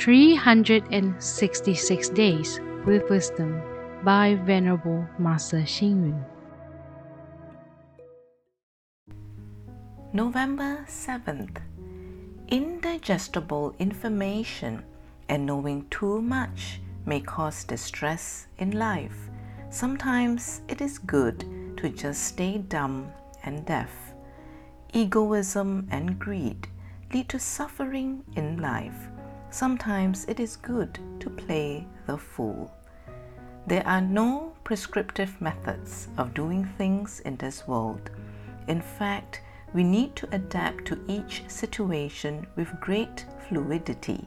366 Days with Wisdom by Venerable Master Xing Yun. November 7th. Indigestible information and knowing too much may cause distress in life. Sometimes it is good to just stay dumb and deaf. Egoism and greed lead to suffering in life. Sometimes it is good to play the fool. There are no prescriptive methods of doing things in this world. In fact, we need to adapt to each situation with great fluidity.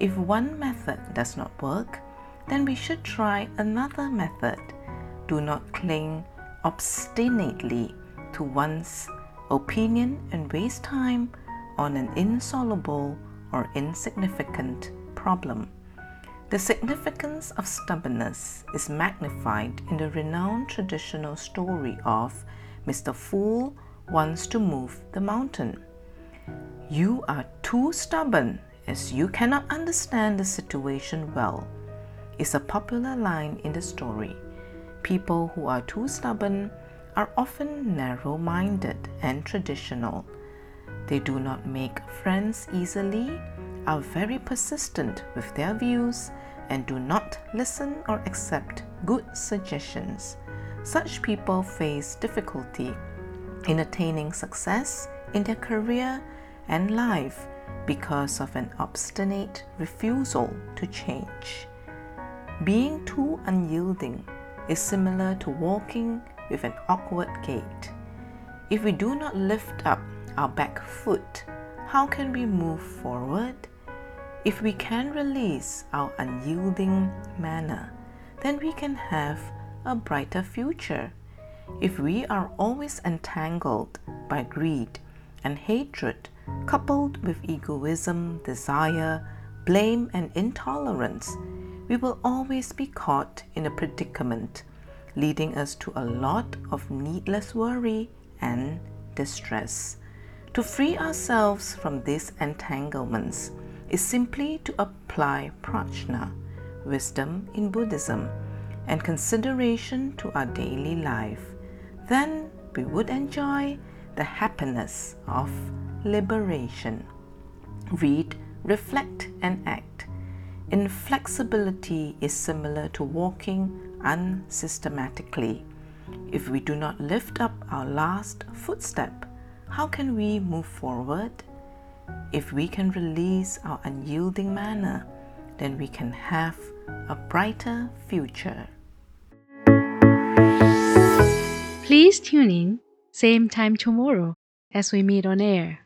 If one method does not work, then we should try another method. Do not cling obstinately to one's opinion and waste time on an insoluble or insignificant problem. The significance of stubbornness is magnified in the renowned traditional story of Mr. Fool wants to move the mountain. You are too stubborn as you cannot understand the situation well, is a popular line in the story. People who are too stubborn are often narrow minded and traditional. They do not make friends easily, are very persistent with their views, and do not listen or accept good suggestions. Such people face difficulty in attaining success in their career and life because of an obstinate refusal to change. Being too unyielding is similar to walking with an awkward gait. If we do not lift up our back foot, how can we move forward? If we can release our unyielding manner, then we can have a brighter future. If we are always entangled by greed and hatred, coupled with egoism, desire, blame, and intolerance, we will always be caught in a predicament, leading us to a lot of needless worry and distress. To free ourselves from these entanglements is simply to apply prajna, wisdom in Buddhism, and consideration to our daily life then we would enjoy the happiness of liberation. Read, reflect, and act. Inflexibility is similar to walking unsystematically. If we do not lift up our last footstep, how can we move forward? If we can release our unyielding manner, then we can have a brighter future. Please tune in, same time tomorrow as we meet on air.